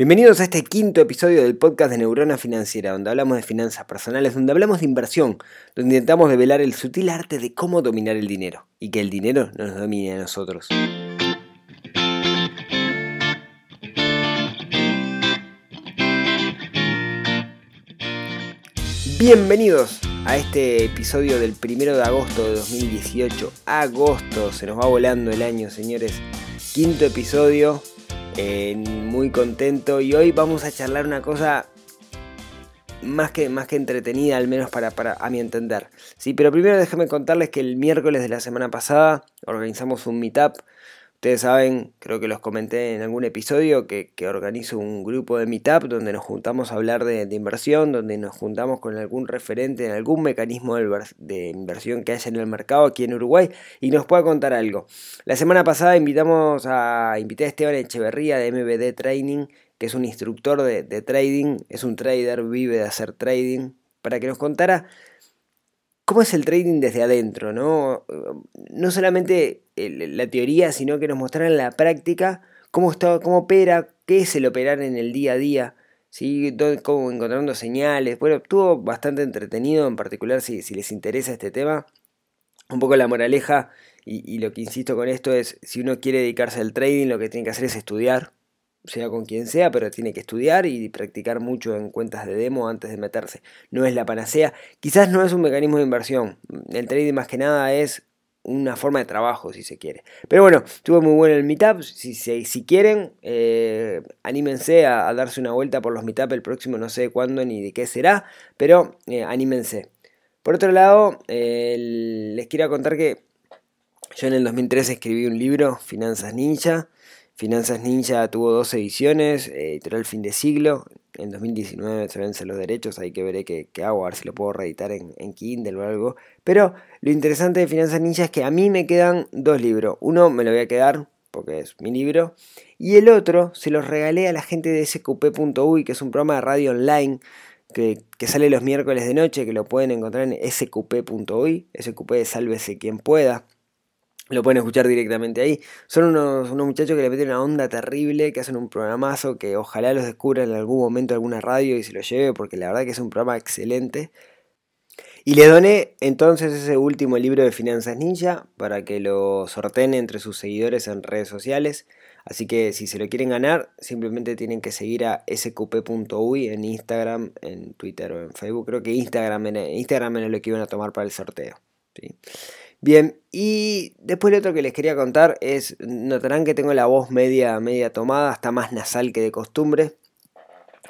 Bienvenidos a este quinto episodio del podcast de Neurona Financiera, donde hablamos de finanzas personales, donde hablamos de inversión, donde intentamos develar el sutil arte de cómo dominar el dinero y que el dinero no nos domine a nosotros. Bienvenidos a este episodio del primero de agosto de 2018. Agosto, se nos va volando el año, señores. Quinto episodio, eh, muy contento y hoy vamos a charlar una cosa más que, más que entretenida, al menos para, para, a mi entender. Sí, pero primero déjenme contarles que el miércoles de la semana pasada organizamos un meetup Ustedes saben, creo que los comenté en algún episodio, que, organizo un grupo de Meetup donde nos juntamos a hablar de, inversión, donde nos juntamos con algún referente en algún mecanismo de, inversión que haya en el mercado aquí en Uruguay y nos pueda contar algo. La semana pasada invitamos a, invité a Esteban Echeverría de MBD Training, que es un instructor de, de trading, es un trader, vive de hacer trading, para que nos contara cómo es el trading desde adentro, ¿no? No solamente la teoría, sino que nos mostraran la práctica cómo, está, cómo opera, qué es el operar en el día a día, ¿sí? cómo encontrando señales. Bueno, estuvo bastante entretenido, en particular si, les interesa este tema. Un poco la moraleja y, y lo que insisto con esto es, si uno quiere dedicarse al trading, lo que tiene que hacer es estudiar, sea con quien sea, pero tiene que estudiar y practicar mucho en cuentas de demo antes de meterse. No es la panacea. Quizás no es un mecanismo de inversión. El trading más que nada es una forma de trabajo, si se quiere. Pero bueno, estuvo muy bueno el meetup. Si, si, quieren, eh, anímense a, darse una vuelta por los meetup el próximo, no sé cuándo ni de qué será, pero eh, anímense. Por otro lado, les quiero contar que yo en el 2013 escribí un libro, Finanzas Ninja. Finanzas Ninja tuvo dos ediciones, eh, editorial fin de siglo. En 2019 se vencen los derechos, ahí que veré qué, hago, a ver si lo puedo reeditar en, Kindle o algo. Pero lo interesante de Finanzas Ninja es que a mí me quedan dos libros. Uno me lo voy a quedar porque es mi libro. Y el otro se los regalé a la gente de sqp.uy, que es un programa de radio online que, que, sale los miércoles de noche, que lo pueden encontrar en sqp.uy. SQP, sálvese quien pueda. Lo pueden escuchar directamente ahí. Son unos, unos, muchachos que le meten una onda terrible, que hacen un programazo que ojalá los descubran en algún momento alguna radio y se lo lleve, porque la verdad que es un programa excelente. Y le doné entonces ese último libro de Finanzas Ninja para que lo sorteen entre sus seguidores en redes sociales. Así que si se lo quieren ganar, simplemente tienen que seguir a sqp.uy en Instagram, en Twitter o en Facebook. Creo que Instagram, Instagram es lo que iban a tomar para el sorteo. ¿sí? Bien, y después lo otro que les quería contar es, notarán que tengo la voz media, media tomada, está más nasal que de costumbre.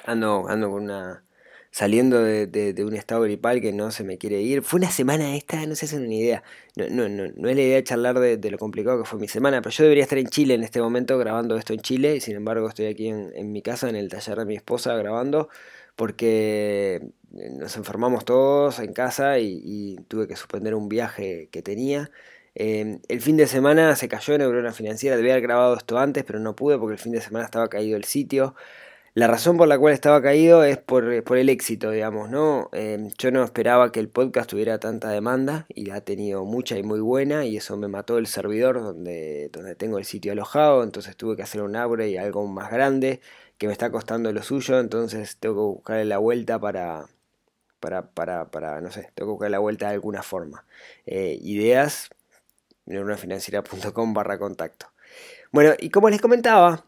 Ando, ando con una... saliendo de, un estado gripal que no se me quiere ir. Fue una semana esta, no se hacen una idea. No, no, no, es la idea de charlar de, lo complicado que fue mi semana, pero yo debería estar en Chile en este momento grabando esto en Chile, y sin embargo estoy aquí en, en mi casa, en el taller de mi esposa, grabando, porque eh, nos enfermamos todos en casa y, tuve que suspender un viaje que tenía. Em, el fin de semana se cayó en Neurona Financiera, debía haber grabado esto antes, pero no pude porque el fin de semana estaba caído el sitio. La razón por la cual estaba caído es por, el éxito, digamos, ¿no? Yo no esperaba que el podcast tuviera tanta demanda y ha tenido mucha y muy buena y eso me mató el servidor donde, donde tengo el sitio alojado, entonces tuve que hacer un upgrade y algo más grande que me está costando lo suyo, entonces tengo que buscarle la vuelta para, para, para, para, no sé, tengo que buscar la vuelta de alguna forma. Eh, ideas, neurofinanciera.com barra contacto. Bueno, y como les comentaba,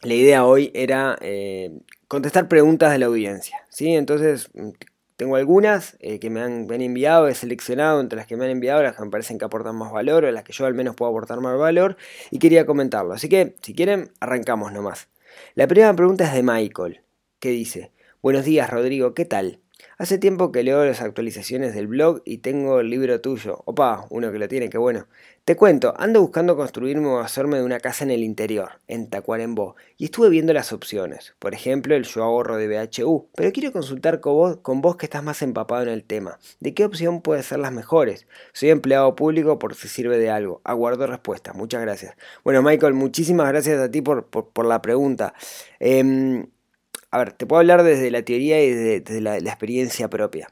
la idea hoy era eh, contestar preguntas de la audiencia. ¿sí? Entonces, mm, tengo algunas eh, que me han, enviado, he seleccionado entre las que me han enviado, las que me parecen que aportan más valor, o las que yo al menos puedo aportar más valor, y quería comentarlo. Así que, si quieren, arrancamos nomás. La primera pregunta es de Michael, que dice, Buenos días Rodrigo, ¿qué tal? Hace tiempo que leo las actualizaciones del blog y tengo el libro tuyo. Opa, uno que lo tiene, qué bueno. Te cuento, ando buscando construirme o hacerme de una casa en el interior, en Tacuarembó, y estuve viendo las opciones. Por ejemplo, el yo ahorro de BHU, pero quiero consultar con vos, con vos que estás más empapado en el tema. ¿De qué opción puede ser las mejores? Soy empleado público por si sirve de algo. Aguardo respuesta. Muchas gracias. Bueno, Michael, muchísimas gracias a ti por, por, la pregunta. Eh, a ver, te puedo hablar desde la teoría y desde, la, experiencia propia.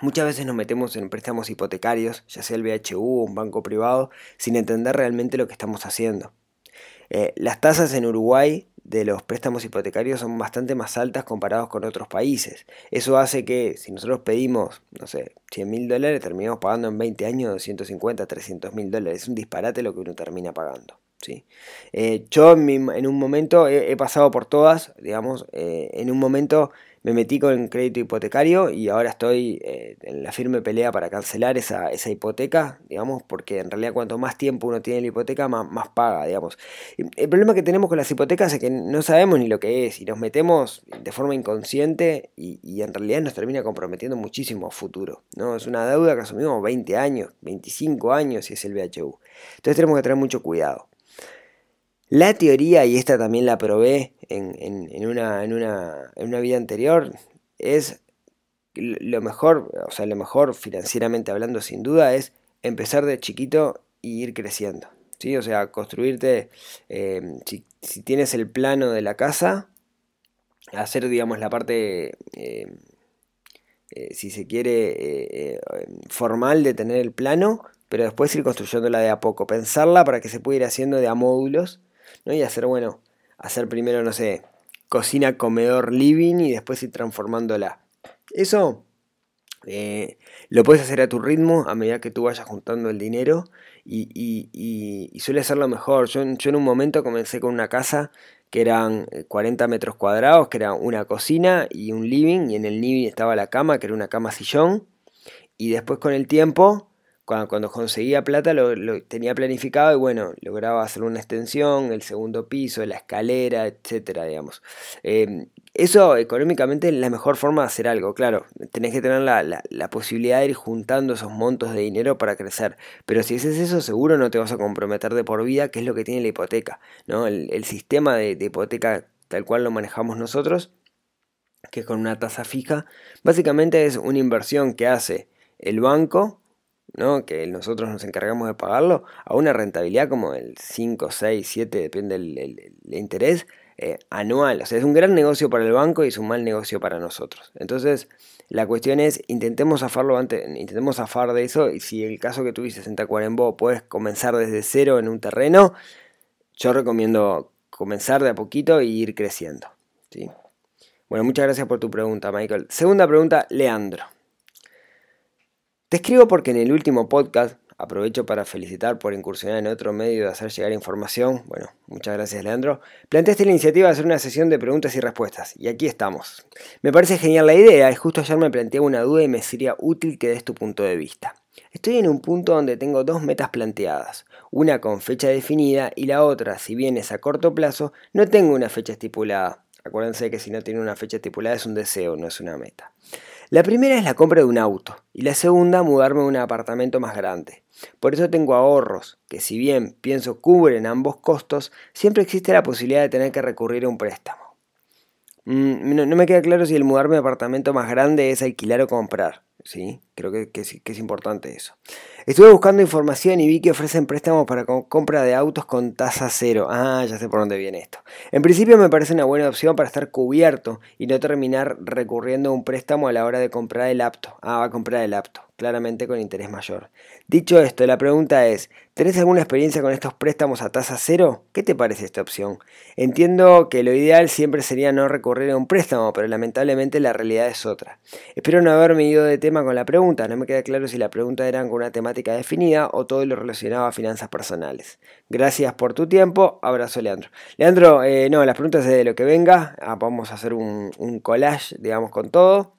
Muchas veces nos metemos en préstamos hipotecarios, ya sea el BHU o un banco privado, sin entender realmente lo que estamos haciendo. Eh, las tasas en Uruguay de los préstamos hipotecarios son bastante más altas comparados con otros países. Eso hace que si nosotros pedimos, no sé, 100 mil dólares, terminamos pagando en 20 años 250, 300 mil dólares. Es un disparate lo que uno termina pagando. ¿Sí? Eh, yo en, un momento he, pasado por todas, digamos, eh, en un momento me metí con crédito hipotecario y ahora estoy eh, en la firme pelea para cancelar esa, hipoteca, digamos, porque en realidad cuanto más tiempo uno tiene la hipoteca, más, paga, digamos. el problema que tenemos con las hipotecas es que no sabemos ni lo que es y nos metemos de forma inconsciente y, en realidad nos termina comprometiendo muchísimo a futuro, ¿no? Es una deuda que asumimos 20 años, 25 años si es el BHU. Entonces tenemos que tener mucho cuidado. La teoría, y esta también la probé en, una, en, una, vida anterior, es lo mejor, o sea, lo mejor financieramente hablando sin duda es empezar de chiquito y ir creciendo. ¿sí? O sea, construirte, eh, si, tienes el plano de la casa, hacer, digamos, la parte, eh, eh, si se quiere, formal de tener el plano, pero después ir construyéndola de a poco, pensarla para que se pueda ir haciendo de a módulos ¿no? Y hacer, bueno, hacer primero, no sé, cocina, comedor, living y después ir transformándola. Eso eh, lo puedes hacer a tu ritmo a medida que tú vayas juntando el dinero y, suele ser lo mejor. Yo, yo, en un momento comencé con una casa que eran 40 eh, metros cuadrados, que era una cocina y un living, y en el living estaba la cama, que era una cama sillón, y después con el tiempo cuando, conseguía plata lo, tenía planificado y bueno, lograba hacer una extensión, el segundo piso, la escalera, etcétera, digamos. Em, eso económicamente es la mejor forma de hacer algo, claro, tenés que tener la, posibilidad de ir juntando esos montos de dinero para crecer, pero si haces eso seguro no te vas a comprometer de por vida, que es lo que tiene la hipoteca, ¿no? El, sistema de, de hipoteca tal cual lo manejamos nosotros, que con una tasa fija, básicamente es una inversión que hace el banco que nosotros nos encargamos de pagarlo, a una rentabilidad como el 5, 6, 7, depende del interés, eh, anual. O sea, es un gran negocio para el banco y es un mal negocio para nosotros. Entonces, la cuestión es, intentemos zafarlo antes, intentemos zafar de eso y si el caso que tuviste en Tacuarembó puedes comenzar desde cero en un terreno, yo recomiendo comenzar de a poquito y ir creciendo. ¿sí? Bueno, muchas gracias por tu pregunta, Michael. Segunda pregunta, Leandro. Te escribo porque en el último podcast, aprovecho para felicitar por incursionar en otro medio de hacer llegar información, bueno, muchas gracias Leandro, planteaste la iniciativa de hacer una sesión de preguntas y respuestas, y aquí estamos. Me parece genial la idea, y justo ayer me planteaba una duda y me sería útil que des tu punto de vista. Estoy en un punto donde tengo dos metas planteadas, una con fecha definida y la otra, si bien es a corto plazo, no tengo una fecha estipulada. Acuérdense que si no tiene una fecha estipulada es un deseo, no es una meta. La primera es la compra de un auto y la segunda mudarme a un apartamento más grande. Por eso tengo ahorros, que si bien pienso cubren ambos costos, siempre existe la posibilidad de tener que recurrir a un préstamo. Mm, no, me queda claro si el mudarme un apartamento más grande es alquilar o comprar. ¿sí? Creo que, que, es importante eso. Estuve buscando información y vi que ofrecen préstamos para compra de autos con tasa cero. Ah, ya sé por dónde viene esto. En principio me parece una buena opción para estar cubierto y no terminar recurriendo a un préstamo a la hora de comprar el apto. Ah, va a comprar el apto claramente con interés mayor. Dicho esto, la pregunta es, ¿tenés alguna experiencia con estos préstamos a tasa cero? ¿Qué te parece esta opción? Entiendo que lo ideal siempre sería no recurrir a un préstamo, pero lamentablemente la realidad es otra. Espero no haberme ido de tema con la pregunta, no me queda claro si la pregunta era con una temática definida o todo lo relacionado a finanzas personales. Gracias por tu tiempo, abrazo Leandro. Leandro, eh, no, las preguntas de lo que venga, ah, vamos a hacer un, un collage, digamos, con todo.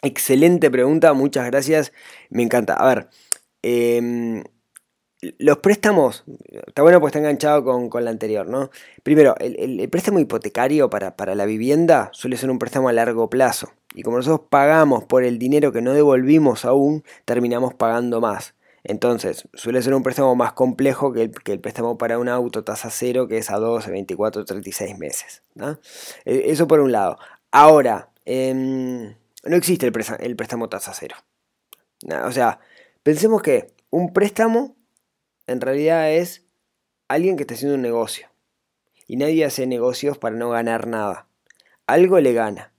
Excelente pregunta, muchas gracias. Me encanta. A ver, em, los préstamos, está bueno pues está enganchado con, la anterior, ¿no? Primero, el, préstamo hipotecario para, para, la vivienda suele ser un préstamo a largo plazo. Y como nosotros pagamos por el dinero que no devolvimos aún, terminamos pagando más. Entonces, suele ser un préstamo más complejo que el, que el préstamo para un auto tasa cero, que es a 12, 24, 36 meses. E, eso por un lado. Ahora, eh, no existe el, préstamo, tasa cero. o sea, pensemos que un préstamo en realidad es alguien que está haciendo un negocio. Y nadie hace negocios para no ganar nada. Algo le gana.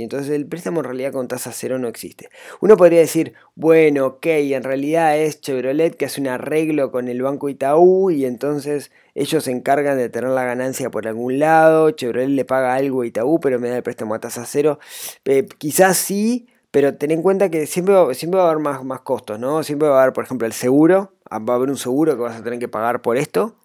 Entonces el préstamo en realidad con tasa cero no existe. Uno podría decir, bueno, ok, en realidad es Chevrolet que hace un arreglo con el Banco Itaú y entonces ellos se encargan de tener la ganancia por algún lado, Chevrolet le paga algo a Itaú pero me da el préstamo a tasa cero. Eh, quizás sí, pero ten en cuenta que siempre, siempre va a haber más, más costos, ¿no? Siempre va a haber, por ejemplo, el seguro, ah, va a haber un seguro que vas a tener que pagar por esto,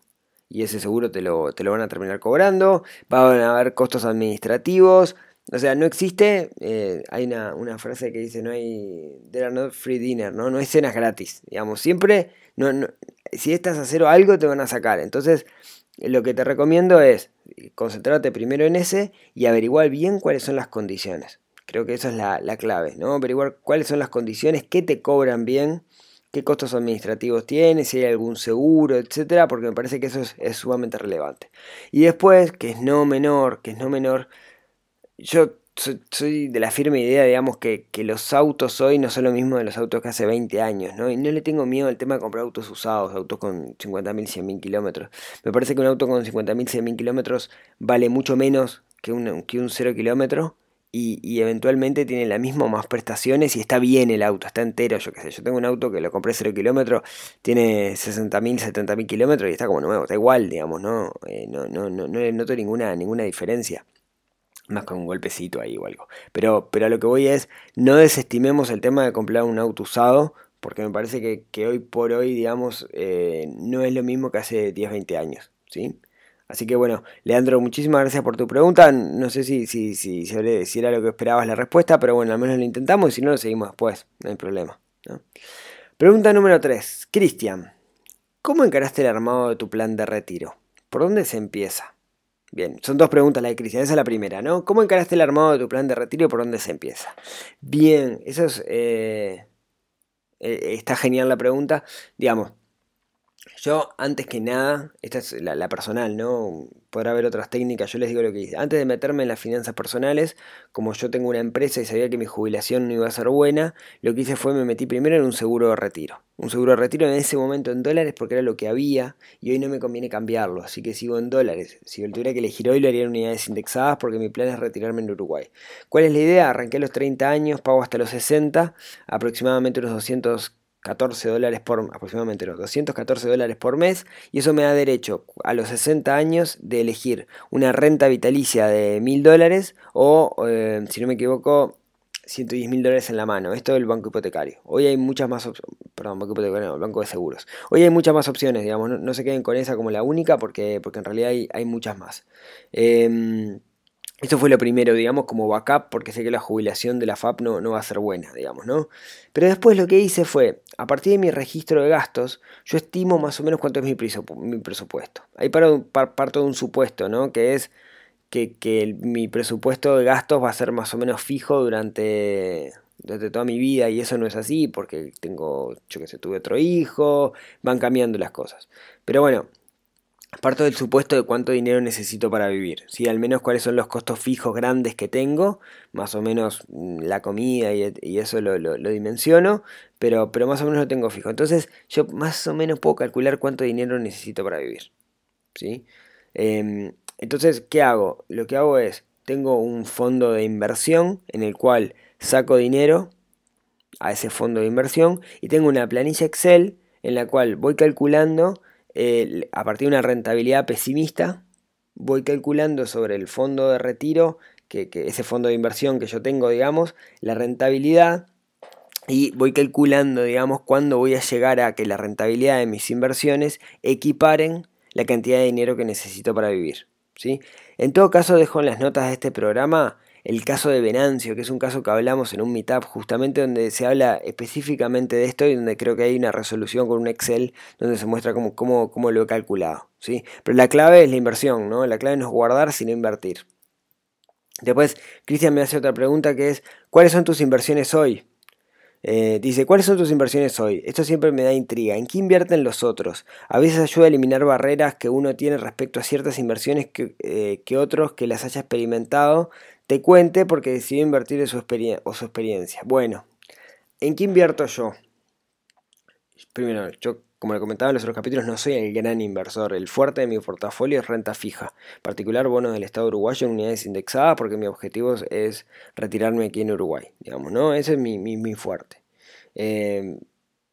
y ese seguro te lo, te lo van a terminar cobrando, van a haber costos administrativos, o sea, no existe, eh, hay una, frase que dice, no hay, there are no free dinner, ¿no? No hay cenas gratis, digamos, siempre, no, si estás a cero algo te van a sacar, entonces lo que te recomiendo es concentrarte primero en ese y averiguar bien cuáles son las condiciones. Creo que esa es la, la clave, ¿no? Averiguar cuáles son las condiciones, qué te cobran bien, qué costos administrativos tienes, si hay algún seguro, etcétera, porque me parece que eso es, sumamente relevante. Y después, que es no menor, que es no menor, yo soy, de la firme idea, digamos, que, los autos hoy no son lo mismo de los autos que hace 20 años, ¿no? Y no le tengo miedo al tema de comprar autos usados, autos con 50.000, 100.000 kilómetros. Me parece que un auto con 50.000, 100.000 kilómetros vale mucho menos que un, que un 0 kilómetro. Y, eventualmente tiene la misma más prestaciones y está bien el auto, está entero, yo qué sé. Yo tengo un auto que lo compré 0 kilómetros, tiene 60.000, 70.000 kilómetros y está como nuevo, está igual, digamos, ¿no? Eh, no, no, no, no noto ninguna, ninguna diferencia más con un golpecito ahí o algo. Pero, pero a lo que voy es, no desestimemos el tema de comprar un auto usado, porque me parece que, hoy por hoy, digamos, eh, no es lo mismo que hace 10, 20 años, ¿sí? Así que bueno, Leandro, muchísimas gracias por tu pregunta. No sé si, si, si, si era lo que esperabas la respuesta, pero bueno, al menos lo intentamos y si no lo seguimos después, no hay problema. Pregunta número 3. Cristian, ¿cómo encaraste el armado de tu plan de retiro? ¿Por dónde se empieza? Bien, son dos preguntas la de Cristian. Esa es la primera, ¿no? ¿Cómo encaraste el armado de tu plan de retiro y por dónde se empieza? Bien, eso es. Eh, eh, está genial la pregunta. Digamos, yo, antes que nada, esta es la, personal, ¿no? Podrá haber otras técnicas, yo les digo lo que hice. Antes de meterme en las finanzas personales, como yo tengo una empresa y sabía que mi jubilación no iba a ser buena, lo que hice fue me metí primero en un seguro de retiro. Un seguro de retiro en ese momento en dólares porque era lo que había y hoy no me conviene cambiarlo, así que sigo en dólares. Si yo tuviera que elegir hoy lo haría en unidades indexadas porque mi plan es retirarme en Uruguay. ¿Cuál es la idea? Arranqué a los 30 años, pago hasta los 60, aproximadamente unos 200 14 dólares por aproximadamente 214 dólares por mes y eso me da derecho a los 60 años de elegir una renta vitalicia de 1000 dólares o eh, si no me equivoco 110 mil dólares en la mano. Esto es el banco hipotecario. Hoy hay muchas más opciones. Perdón, banco hipotecario, no, banco de seguros. Hoy hay muchas más opciones, digamos. No, se queden con esa como la única porque, porque en realidad hay, hay muchas más. Eh, esto fue lo primero, digamos, como backup, porque sé que la jubilación de la FAP no, no, va a ser buena, digamos, ¿no? Pero después lo que hice fue, a partir de mi registro de gastos, yo estimo más o menos cuánto es mi, presupuesto. Ahí parto de un supuesto, ¿no? Que es que, mi presupuesto de gastos va a ser más o menos fijo durante, durante toda mi vida y eso no es así porque tengo, yo que sé, tuve otro hijo, van cambiando las cosas. Pero bueno, Parto del supuesto de cuánto dinero necesito para vivir, ¿sí? al menos cuáles son los costos fijos grandes que tengo, más o menos mm, la comida y, eso lo, dimensiono, pero, pero más o menos lo tengo fijo. Entonces yo más o menos puedo calcular cuánto dinero necesito para vivir. ¿sí? Em, entonces, ¿qué hago? Lo que hago es, tengo un fondo de inversión en el cual saco dinero a ese fondo de inversión y tengo una planilla Excel en la cual voy calculando a partir de una rentabilidad pesimista, voy calculando sobre el fondo de retiro, que, ese fondo de inversión que yo tengo, digamos, la rentabilidad y voy calculando, digamos, cuándo voy a llegar a que la rentabilidad de mis inversiones equiparen la cantidad de dinero que necesito para vivir. ¿sí? En todo caso, dejo en las notas de este programa el caso de Venancio, que es un caso que hablamos en un meetup justamente donde se habla específicamente de esto y donde creo que hay una resolución con un Excel donde se muestra cómo, cómo, lo he calculado. ¿sí? Pero la clave es la inversión, ¿no? La clave no es guardar, sino invertir. Después, Cristian me hace otra pregunta que es, ¿cuáles son tus inversiones hoy? Eh, dice, ¿cuáles son tus inversiones hoy? Esto siempre me da intriga. ¿En qué invierten los otros? A veces ayuda a eliminar barreras que uno tiene respecto a ciertas inversiones que, eh, que otros que las haya experimentado te cuente porque decidió invertir en su, o su experiencia. Bueno, ¿en qué invierto yo? Primero, yo como le comentaba en los otros capítulos, no soy el gran inversor. El fuerte de mi portafolio es renta fija, particular bonos del Estado uruguayo en unidades indexadas, porque mi objetivo es retirarme aquí en Uruguay, digamos, ¿no? Ese es mi, mi, fuerte. Eh,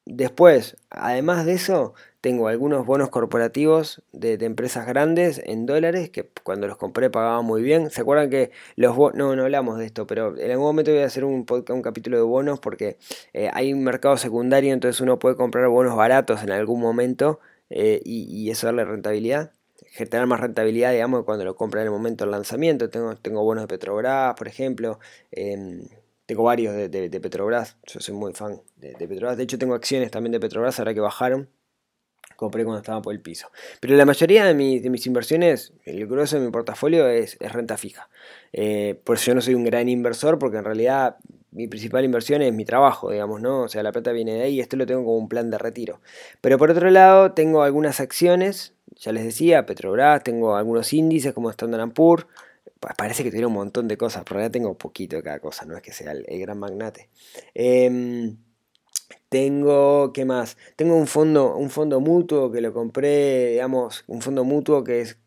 después, además de eso, tengo algunos bonos corporativos de, empresas grandes en dólares que cuando los compré pagaba muy bien. ¿Se acuerdan que los bonos, no, no hablamos de esto, pero en algún momento voy a hacer un, podcast, un capítulo de bonos porque eh, hay un mercado secundario, entonces uno puede comprar bonos baratos en algún momento eh, y, eso darle rentabilidad. Generar más rentabilidad, digamos, cuando lo compra en el momento del lanzamiento. Tengo, tengo bonos de Petrobras, por ejemplo. Em, tengo varios de, Petrobras. Yo soy muy fan de, de Petrobras. De hecho, tengo acciones también de Petrobras ahora que bajaron compré cuando estaba por el piso. Pero la mayoría de, mis inversiones, el grueso de mi portafolio es, renta fija. Eh, por eso yo no soy un gran inversor, porque en realidad mi principal inversión es mi trabajo, digamos, ¿no? O sea, la plata viene de ahí y esto lo tengo como un plan de retiro. Pero por otro lado, tengo algunas acciones, ya les decía, Petrobras, tengo algunos índices como Standard Poor's, parece que tiene un montón de cosas, pero ya tengo poquito de cada cosa, no es que sea el, gran magnate. Em, tengo, ¿qué más? Tengo un fondo, un fondo mutuo que lo compré, digamos, un fondo mutuo que es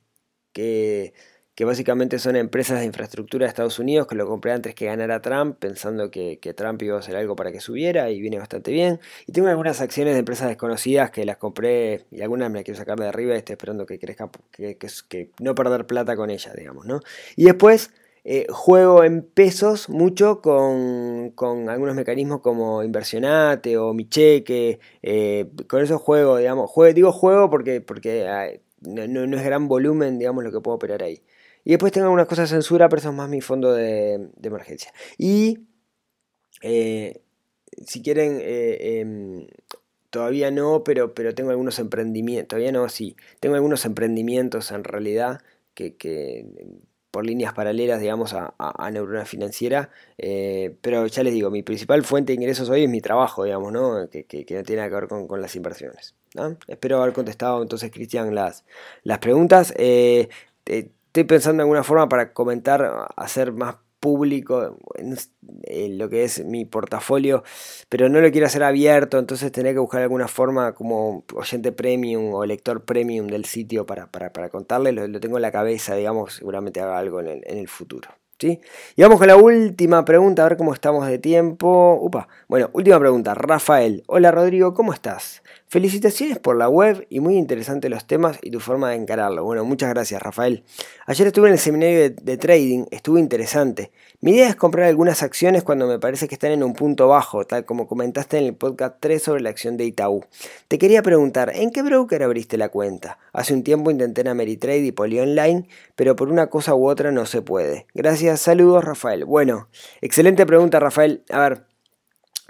que, que básicamente son empresas de infraestructura de Estados Unidos que lo compré antes que ganara Trump, pensando que, Trump iba a hacer algo para que subiera y viene bastante bien. Y tengo algunas acciones de empresas desconocidas que las compré y algunas me las quiero sacar de arriba y esperando que crezca, que, que, que no perder plata con ellas, digamos, ¿no? Y después eh, juego en pesos mucho con, algunos mecanismos como inversionate o mi cheque. Eh, con esos juego, digamos. digo juego porque, porque no, es gran volumen, digamos, lo que puedo operar ahí. Y después tengo algunas cosas de censura, pero eso es más mi fondo de, emergencia. Y eh, si quieren, em, todavía no, pero, pero tengo algunos emprendimientos. Todavía no, sí. Tengo algunos emprendimientos en realidad que, que por líneas paralelas, digamos, a, Neurona Financiera. Eh, pero ya les digo, mi principal fuente de ingresos hoy es mi trabajo, digamos, ¿no? Que, no tiene nada que ver con, las inversiones. Espero haber contestado entonces, Cristian, las, las preguntas. Eh, estoy pensando en alguna forma para comentar, hacer más público en, lo que es mi portafolio, pero no lo quiero hacer abierto, entonces tendré que buscar alguna forma como oyente premium o lector premium del sitio para, para, contarle, lo, tengo en la cabeza, digamos, seguramente haga algo en el, futuro. ¿Sí? Y vamos con la última pregunta, a ver cómo estamos de tiempo. Upa. Bueno, última pregunta. Rafael. Hola Rodrigo, ¿cómo estás? Felicitaciones por la web y muy interesantes los temas y tu forma de encararlo. Bueno, muchas gracias Rafael. Ayer estuve en el seminario de, trading, estuvo interesante. Mi idea es comprar algunas acciones cuando me parece que están en un punto bajo, tal como comentaste en el podcast 3 sobre la acción de Itaú. Te quería preguntar, ¿en qué broker abriste la cuenta? Hace un tiempo intenté en Ameritrade y Poly Online, pero por una cosa u otra no se puede. Gracias, saludos Rafael. Bueno, excelente pregunta Rafael. A ver,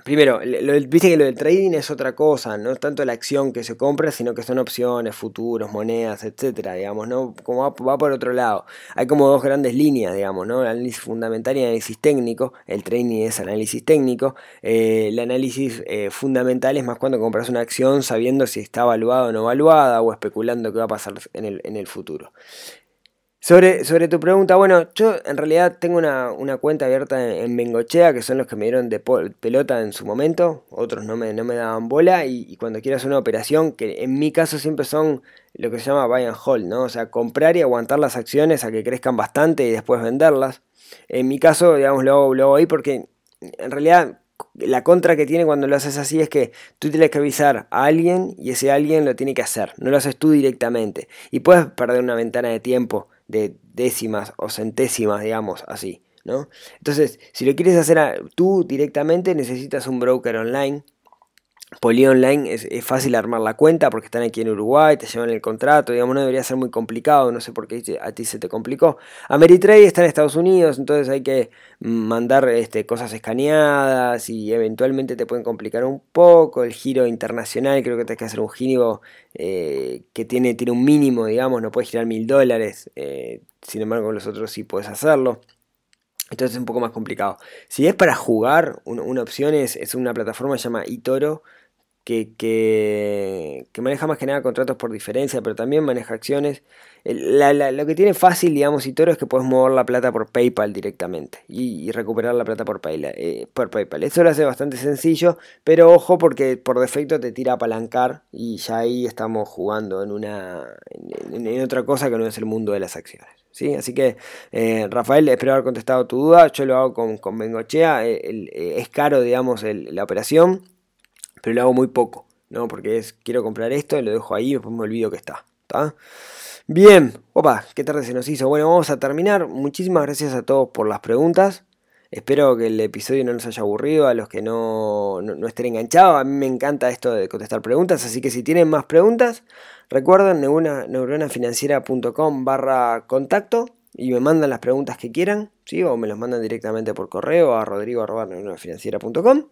Primero, viste que lo del trading es otra cosa, no tanto la acción que se compra, sino que son opciones, futuros, monedas, etcétera, digamos, ¿no? Va, por otro lado. Hay como dos grandes líneas, digamos, ¿no? El análisis fundamental y análisis técnico. El trading es análisis técnico. Eh, el análisis eh, fundamental es más cuando compras una acción sabiendo si está evaluada o no evaluada o especulando qué va a pasar en el, en el futuro. Sobre, sobre tu pregunta, bueno, yo en realidad tengo una, cuenta abierta en, Bengochea, que son los que me dieron de pelota en su momento, otros no me, no me daban bola, y, cuando quieras una operación, que en mi caso siempre son lo que se llama buy and hold, ¿no? O sea, comprar y aguantar las acciones a que crezcan bastante y después venderlas. En mi caso, digamos, lo hago, lo hago ahí porque en realidad la contra que tiene cuando lo haces así es que tú tienes que avisar a alguien y ese alguien lo tiene que hacer, no lo haces tú directamente. Y puedes perder una ventana de tiempo de décimas o centésimas, digamos, así, ¿no? Entonces, si lo quieres hacer tú directamente, necesitas un broker online Poli Online es, fácil armar la cuenta porque están aquí en Uruguay, te llevan el contrato, digamos, no debería ser muy complicado, no sé por qué a ti se te complicó. Ameritrade está en Estados Unidos, entonces hay que mandar este, cosas escaneadas y eventualmente te pueden complicar un poco. El giro internacional, creo que tienes que hacer un giro eh, que tiene, tiene un mínimo, digamos, no puedes girar mil dólares, eh, sin embargo los otros sí puedes hacerlo. Entonces es un poco más complicado. Si es para jugar, una opción es, es una plataforma que se llama eToro que, que, maneja más que nada contratos por diferencia, pero también maneja acciones. lo que tiene fácil, digamos, y todo es que puedes mover la plata por PayPal directamente y, recuperar la plata por, PayPal, eh, por PayPal. Eso lo hace bastante sencillo, pero ojo porque por defecto te tira a apalancar y ya ahí estamos jugando en, una, en, otra cosa que no es el mundo de las acciones. ¿sí? Así que, eh, Rafael, espero haber contestado tu duda. Yo lo hago con, con Bengochea. Eh, es caro, digamos, la operación pero lo hago muy poco, ¿no? Porque es, quiero comprar esto, lo dejo ahí y después me olvido que está, ¿está? Bien, opa, qué tarde se nos hizo. Bueno, vamos a terminar. Muchísimas gracias a todos por las preguntas. Espero que el episodio no nos haya aburrido a los que no, no, estén enganchados. A mí me encanta esto de contestar preguntas, así que si tienen más preguntas, recuerden neuronafinanciera.com barra contacto y me mandan las preguntas que quieran, ¿sí? o me las mandan directamente por correo a rodrigo.neuronafinanciera.com.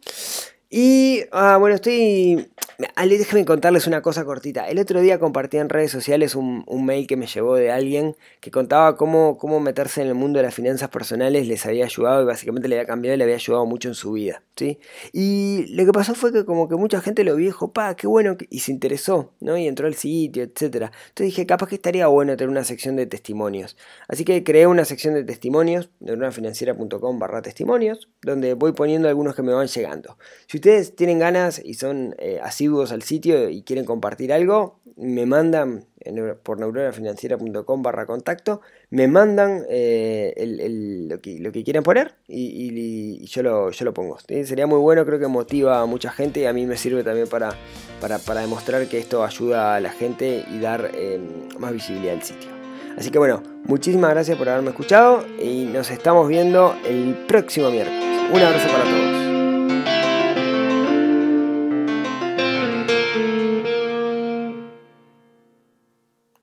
Y ah, bueno, estoy déjenme contarles una cosa cortita. El otro día compartí en redes sociales un, mail que me llegó de alguien que contaba cómo, cómo meterse en el mundo de las finanzas personales les había ayudado y básicamente le había cambiado y le había ayudado mucho en su vida. ¿sí? Y lo que pasó fue que como que mucha gente lo vio y dijo, pa, qué bueno, y se interesó, ¿no? Y entró al sitio, etc. Entonces dije, capaz que estaría bueno tener una sección de testimonios. Así que creé una sección de testimonios, neuronafinanciera.com barra testimonios, donde voy poniendo algunos que me van llegando. Si ustedes tienen ganas y son eh, así al sitio y quieren compartir algo, me mandan por neuronafinanciera.com barra contacto, me mandan eh, lo, que, lo, que, quieran poner y, yo, lo, yo lo pongo. Sería muy bueno, creo que motiva a mucha gente y a mí me sirve también para, para, demostrar que esto ayuda a la gente y dar eh, más visibilidad al sitio. Así que bueno, muchísimas gracias por haberme escuchado y nos estamos viendo el próximo miércoles. Un abrazo para todos.